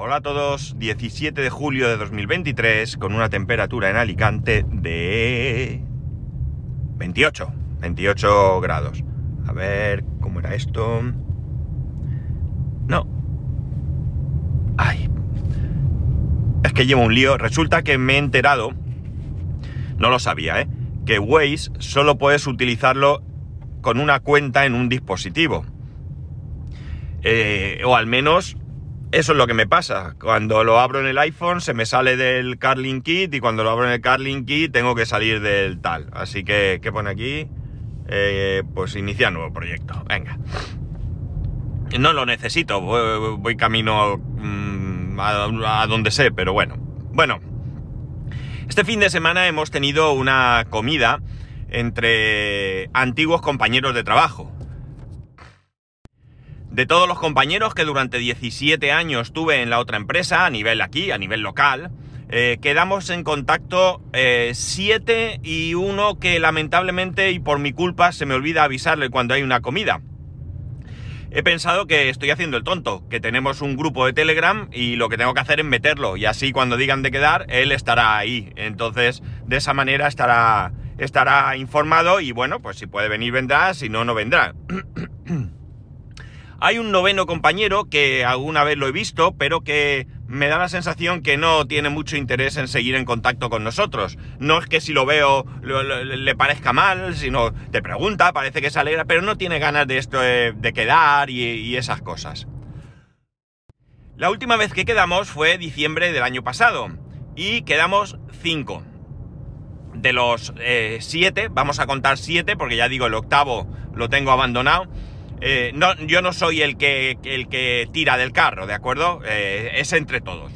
Hola a todos, 17 de julio de 2023 con una temperatura en Alicante de 28, 28 grados. A ver, ¿cómo era esto? No. Ay. Es que llevo un lío. Resulta que me he enterado, no lo sabía, ¿eh? Que Waze solo puedes utilizarlo con una cuenta en un dispositivo. Eh, o al menos eso es lo que me pasa. Cuando lo abro en el iPhone se me sale del Carlin Kit y cuando lo abro en el Carlin Kit tengo que salir del tal. Así que, ¿qué pone aquí? Eh, pues iniciar nuevo proyecto. Venga. No lo necesito, voy, camino mm, a, a donde sé, pero bueno. Bueno, este fin de semana hemos tenido una comida entre antiguos compañeros de trabajo de todos los compañeros que durante 17 años tuve en la otra empresa, a nivel aquí, a nivel local, eh, quedamos en contacto 7 eh, y uno que lamentablemente y por mi culpa se me olvida avisarle cuando hay una comida. He pensado que estoy haciendo el tonto, que tenemos un grupo de Telegram y lo que tengo que hacer es meterlo y así cuando digan de quedar, él estará ahí. Entonces, de esa manera estará, estará informado y bueno, pues si puede venir vendrá, si no, no vendrá. Hay un noveno compañero que alguna vez lo he visto, pero que me da la sensación que no tiene mucho interés en seguir en contacto con nosotros. No es que si lo veo le parezca mal, sino te pregunta, parece que se alegra, pero no tiene ganas de esto de, quedar y, esas cosas. La última vez que quedamos fue diciembre del año pasado y quedamos cinco. De los eh, siete, vamos a contar siete porque ya digo, el octavo lo tengo abandonado eh, no, yo no soy el que, el que tira del carro, ¿de acuerdo? Eh, es entre todos.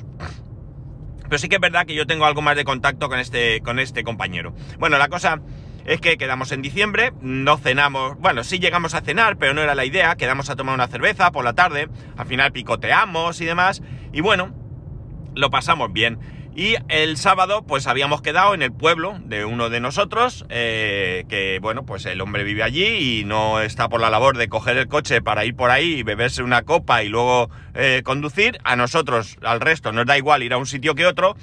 Pero sí que es verdad que yo tengo algo más de contacto con este, con este compañero. Bueno, la cosa es que quedamos en diciembre, no cenamos, bueno, sí llegamos a cenar, pero no era la idea, quedamos a tomar una cerveza por la tarde, al final picoteamos y demás, y bueno, lo pasamos bien. Y el sábado, pues habíamos quedado en el pueblo de uno de nosotros, eh, que bueno, pues el hombre vive allí y no está por la labor de coger el coche para ir por ahí y beberse una copa y luego eh, conducir. A nosotros, al resto, nos da igual ir a un sitio que otro.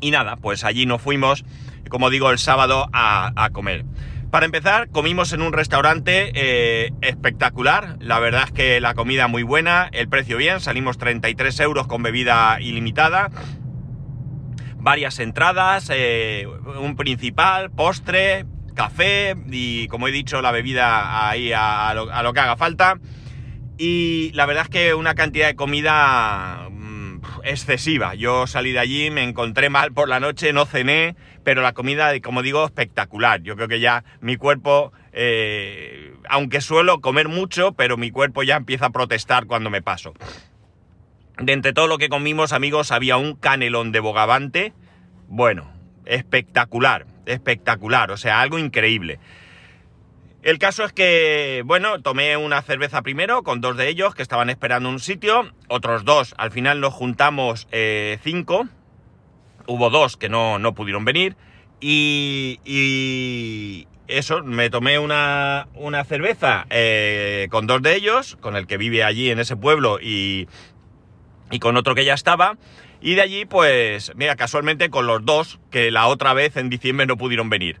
Y nada, pues allí nos fuimos, como digo, el sábado a, comer. Para empezar, comimos en un restaurante eh, espectacular. La verdad es que la comida muy buena, el precio bien, salimos 33 euros con bebida ilimitada varias entradas, eh, un principal, postre, café y como he dicho la bebida ahí a, lo, que haga falta. Y la verdad es que una cantidad de comida mm, excesiva. Yo salí de allí, me encontré mal por la noche, no cené, pero la comida, como digo, espectacular. Yo creo que ya mi cuerpo, eh, aunque suelo comer mucho, pero mi cuerpo ya empieza a protestar cuando me paso. De entre todo lo que comimos, amigos, había un canelón de bogavante. Bueno, espectacular, espectacular, o sea, algo increíble. El caso es que, bueno, tomé una cerveza primero con dos de ellos que estaban esperando un sitio, otros dos, al final nos juntamos eh, cinco, hubo dos que no, no pudieron venir y, y, eso, me tomé una, una cerveza eh, con dos de ellos, con el que vive allí en ese pueblo y, y con otro que ya estaba. Y de allí, pues, mira, casualmente con los dos que la otra vez en diciembre no pudieron venir.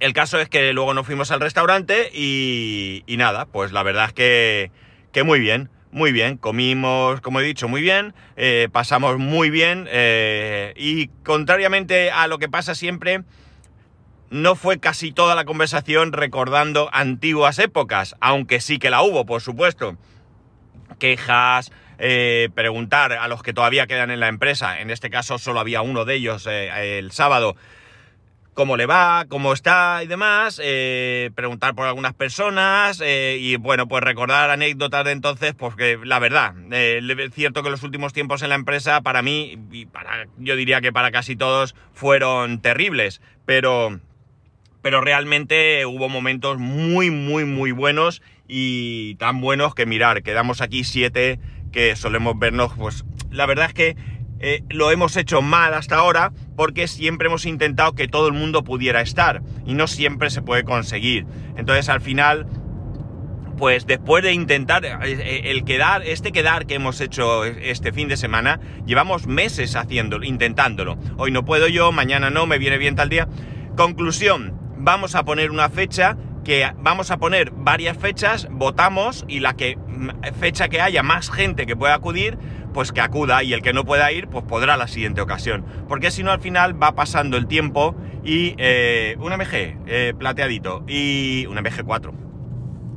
El caso es que luego nos fuimos al restaurante y, y nada, pues la verdad es que, que muy bien, muy bien. Comimos, como he dicho, muy bien, eh, pasamos muy bien eh, y contrariamente a lo que pasa siempre, no fue casi toda la conversación recordando antiguas épocas, aunque sí que la hubo, por supuesto. Quejas, eh, preguntar a los que todavía quedan en la empresa, en este caso solo había uno de ellos eh, el sábado, cómo le va, cómo está y demás, eh, preguntar por algunas personas y bueno, pues recordar anécdotas de entonces, porque la verdad, es cierto que los últimos tiempos en la empresa para mí, y para, yo diría que para casi todos, fueron terribles, pero... Pero realmente hubo momentos muy, muy, muy buenos y tan buenos que mirar, quedamos aquí siete que solemos vernos, pues la verdad es que eh, lo hemos hecho mal hasta ahora porque siempre hemos intentado que todo el mundo pudiera estar y no siempre se puede conseguir. Entonces al final pues después de intentar eh, el quedar, este quedar que hemos hecho este fin de semana, llevamos meses haciéndolo, intentándolo. Hoy no puedo yo, mañana no, me viene bien tal día. Conclusión, vamos a poner una fecha que vamos a poner varias fechas, votamos y la que fecha que haya más gente que pueda acudir, pues que acuda y el que no pueda ir, pues podrá la siguiente ocasión. Porque si no al final va pasando el tiempo y eh, un MG eh, plateadito y un MG4.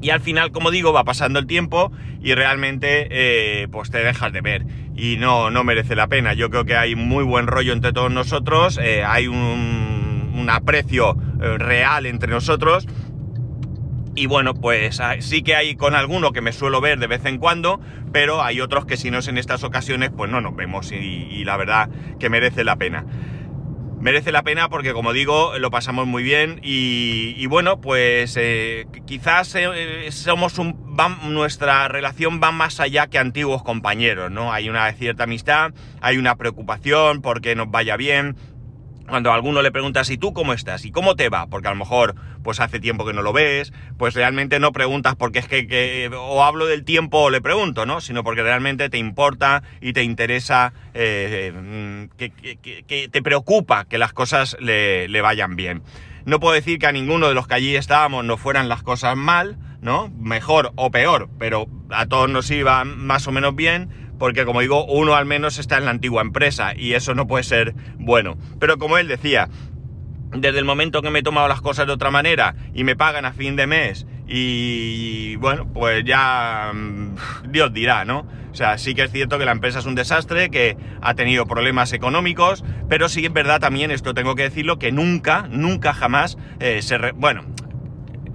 Y al final, como digo, va pasando el tiempo y realmente eh, pues te dejas de ver. Y no, no merece la pena. Yo creo que hay muy buen rollo entre todos nosotros, hay un, un aprecio real entre nosotros y bueno, pues ah, sí que hay con alguno que me suelo ver de vez en cuando, pero hay otros que si no es en estas ocasiones, pues no nos vemos y, la verdad que merece la pena. Merece la pena porque como digo, lo pasamos muy bien y, bueno, pues eh, quizás eh, somos un, nuestra relación va más allá que antiguos compañeros, ¿no? Hay una cierta amistad, hay una preocupación porque nos vaya bien, cuando a alguno le preguntas, ¿y tú cómo estás? ¿Y cómo te va? Porque a lo mejor, pues hace tiempo que no lo ves, pues realmente no preguntas porque es que, o hablo del tiempo o le pregunto, ¿no? Sino porque realmente te importa y te interesa, eh, mm, que, te preocupa que las cosas le, le vayan bien. No puedo decir que a ninguno de los que allí estábamos nos fueran las cosas mal, ¿no? Mejor o peor, pero a todos nos iba más o menos bien porque como digo, uno al menos está en la antigua empresa y eso no puede ser bueno. Pero como él decía, desde el momento que me he tomado las cosas de otra manera y me pagan a fin de mes y bueno, pues ya mm, Dios dirá, ¿no? O sea, sí que es cierto que la empresa es un desastre, que ha tenido problemas económicos, pero sí es verdad también, esto tengo que decirlo, que nunca, nunca jamás eh, se... bueno,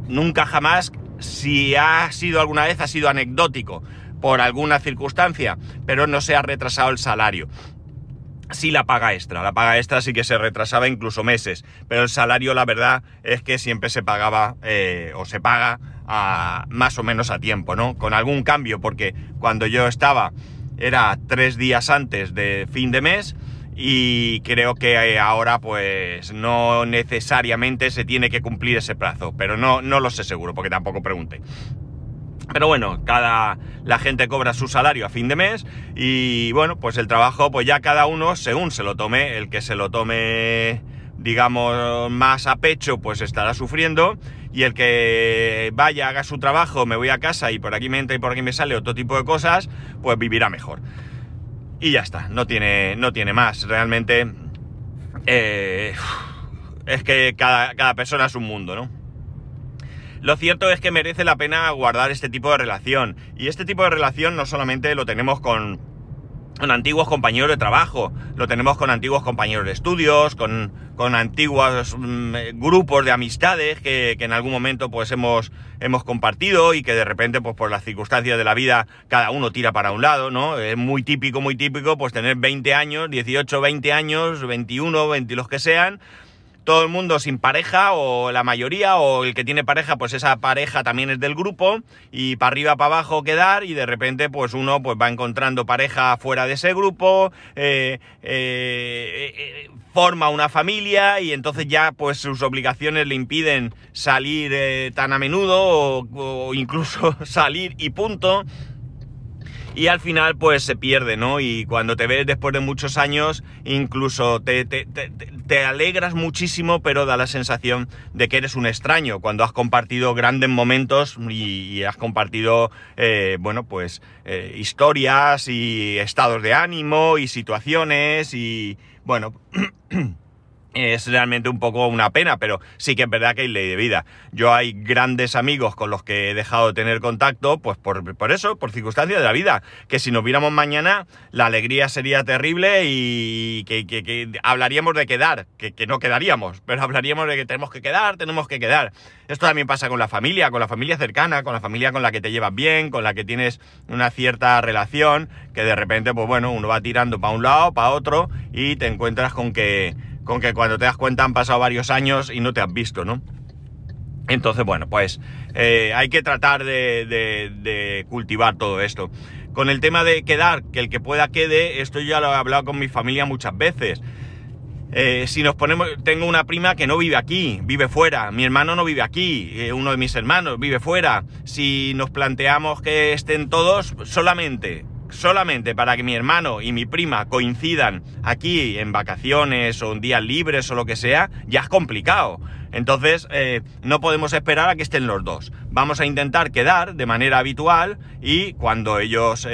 nunca jamás, si ha sido alguna vez, ha sido anecdótico por alguna circunstancia, pero no se ha retrasado el salario. Sí la paga extra, la paga extra sí que se retrasaba incluso meses, pero el salario la verdad es que siempre se pagaba eh, o se paga más o menos a tiempo, ¿no? Con algún cambio, porque cuando yo estaba era tres días antes de fin de mes y creo que eh, ahora pues no necesariamente se tiene que cumplir ese plazo, pero no, no lo sé seguro porque tampoco pregunté. Pero bueno, cada la gente cobra su salario a fin de mes y bueno, pues el trabajo pues ya cada uno según se lo tome, el que se lo tome digamos más a pecho pues estará sufriendo y el que vaya haga su trabajo, me voy a casa y por aquí me entra y por aquí me sale otro tipo de cosas, pues vivirá mejor. Y ya está, no tiene, no tiene más. Realmente eh, es que cada, cada persona es un mundo, ¿no? Lo cierto es que merece la pena guardar este tipo de relación. Y este tipo de relación no solamente lo tenemos con, con antiguos compañeros de trabajo, lo tenemos con antiguos compañeros de estudios, con, con antiguos mm, grupos de amistades que, que, en algún momento pues hemos, hemos compartido y que de repente pues por las circunstancias de la vida cada uno tira para un lado, ¿no? Es muy típico, muy típico pues tener 20 años, 18, 20 años, 21, 20 los que sean, todo el mundo sin pareja o la mayoría o el que tiene pareja pues esa pareja también es del grupo y para arriba para abajo quedar y de repente pues uno pues va encontrando pareja fuera de ese grupo eh, eh, eh, forma una familia y entonces ya pues sus obligaciones le impiden salir tan a menudo o, o incluso salir y punto y al final pues se pierde, ¿no? Y cuando te ves después de muchos años, incluso te, te, te, alegras muchísimo, pero da la sensación de que eres un extraño cuando has compartido grandes momentos y, has compartido, eh, bueno, pues eh, historias y estados de ánimo y situaciones y, bueno... es realmente un poco una pena, pero sí que es verdad que hay ley de vida. Yo hay grandes amigos con los que he dejado de tener contacto, pues por, por eso, por circunstancias de la vida, que si nos viéramos mañana, la alegría sería terrible y que, que, hablaríamos de quedar, que, que, no quedaríamos, pero hablaríamos de que tenemos que quedar, tenemos que quedar. Esto también pasa con la familia, con la familia cercana, con la familia con la que te llevas bien, con la que tienes una cierta relación, que de repente, pues bueno, uno va tirando para un lado, para otro, y te encuentras con que con que cuando te das cuenta han pasado varios años y no te has visto, ¿no? Entonces, bueno, pues eh, hay que tratar de, cultivar todo esto. Con el tema de quedar, que el que pueda quede, esto ya lo he hablado con mi familia muchas veces. Eh, si nos ponemos, tengo una prima que no vive aquí, vive fuera, mi hermano no vive aquí, eh, uno de mis hermanos vive fuera. Si nos planteamos que estén todos solamente, solamente para que mi hermano y mi prima coincidan aquí en vacaciones o en días libres o lo que sea, ya es complicado. Entonces, eh, no podemos esperar a que estén los dos. Vamos a intentar quedar de manera habitual y cuando ellos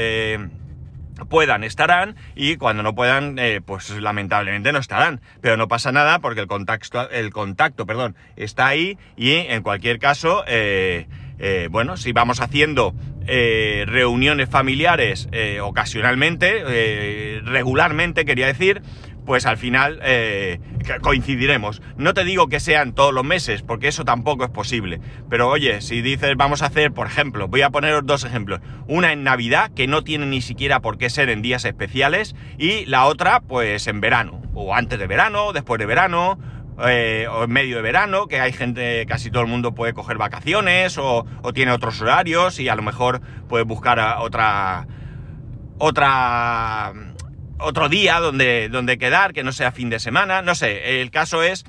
puedan estarán y cuando no puedan eh, pues lamentablemente no estarán pero no pasa nada porque el contacto el contacto perdón está ahí y en cualquier caso eh, eh, bueno si vamos haciendo reuniones familiares ocasionalmente regularmente quería decir pues al final eh, coincidiremos. No te digo que sean todos los meses, porque eso tampoco es posible. Pero oye, si dices vamos a hacer, por ejemplo, voy a poner dos ejemplos. Una en Navidad, que no tiene ni siquiera por qué ser en días especiales, y la otra, pues en verano, o antes de verano, después de verano, eh, o en medio de verano, que hay gente, casi todo el mundo puede coger vacaciones o, o tiene otros horarios y a lo mejor puede buscar otra otra otro día donde, donde quedar, que no sea fin de semana, no sé, el caso es,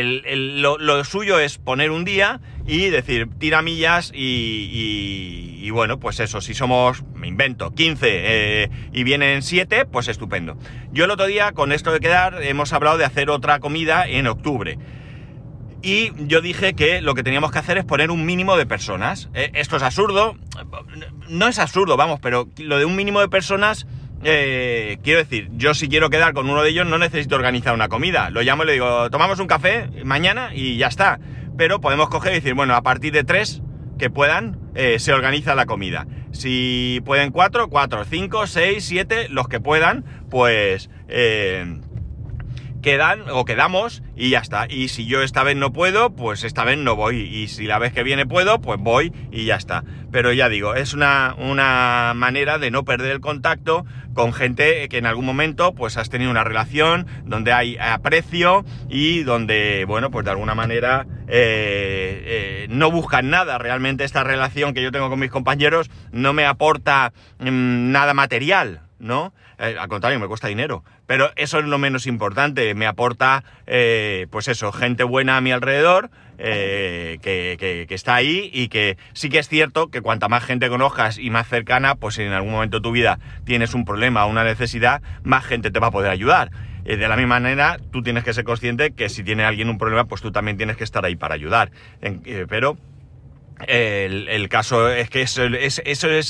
lo, suyo es poner un día y decir tiramillas y, y, bueno, pues eso, si somos, me invento, 15 eh, y vienen 7, pues estupendo. Yo el otro día, con esto de quedar, hemos hablado de hacer otra comida en octubre. Y yo dije que lo que teníamos que hacer es poner un mínimo de personas. Eh, esto es absurdo. No es absurdo, vamos, pero lo de un mínimo de personas eh, quiero decir, yo si quiero quedar con uno de ellos no necesito organizar una comida. Lo llamo y le digo, tomamos un café mañana y ya está. Pero podemos coger y decir, bueno, a partir de tres que puedan, eh, se organiza la comida. Si pueden cuatro, cuatro, cinco, seis, siete, los que puedan, pues... Eh, quedan o quedamos y ya está. Y si yo esta vez no puedo, pues esta vez no voy. Y si la vez que viene puedo, pues voy y ya está. Pero ya digo, es una, una manera de no perder el contacto con gente que en algún momento pues has tenido una relación donde hay aprecio y donde, bueno, pues de alguna manera eh, eh, no buscan nada. Realmente esta relación que yo tengo con mis compañeros no me aporta mm, nada material, ¿no? Eh, al contrario, me cuesta dinero. Pero eso es lo menos importante. Me aporta, eh, pues eso, gente buena a mi alrededor, eh, que, está ahí y que sí que es cierto que cuanta más gente conozcas y más cercana, pues en algún momento de tu vida tienes un problema o una necesidad, más gente te va a poder ayudar. de la misma manera, tú tienes que ser consciente que si tiene alguien un problema, pues tú también tienes que estar ahí para ayudar. pero el, caso es que eso, es,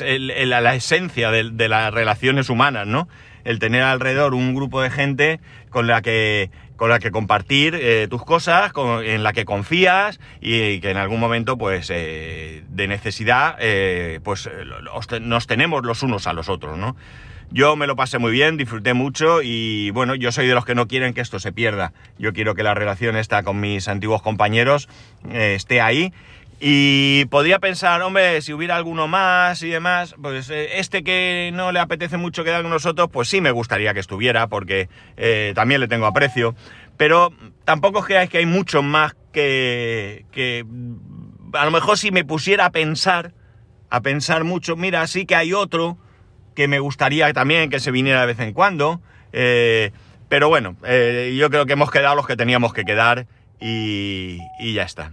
la esencia de, las relaciones humanas, ¿no? El tener alrededor un grupo de gente con la que, con la que compartir eh, tus cosas, en la que confías y, que en algún momento, pues, eh, de necesidad, eh, pues, nos tenemos los unos a los otros, ¿no? Yo me lo pasé muy bien, disfruté mucho y bueno, yo soy de los que no quieren que esto se pierda. Yo quiero que la relación esta con mis antiguos compañeros esté ahí y podría pensar, hombre, si hubiera alguno más y demás, pues eh, este que no le apetece mucho quedar con nosotros, pues sí me gustaría que estuviera, porque eh, también le tengo aprecio. Pero tampoco creáis que hay muchos más que, que a lo mejor si me pusiera a pensar, a pensar mucho, mira, sí que hay otro que me gustaría también que se viniera de vez en cuando. Eh, pero bueno, yo creo que hemos quedado los que teníamos que quedar y, y ya está.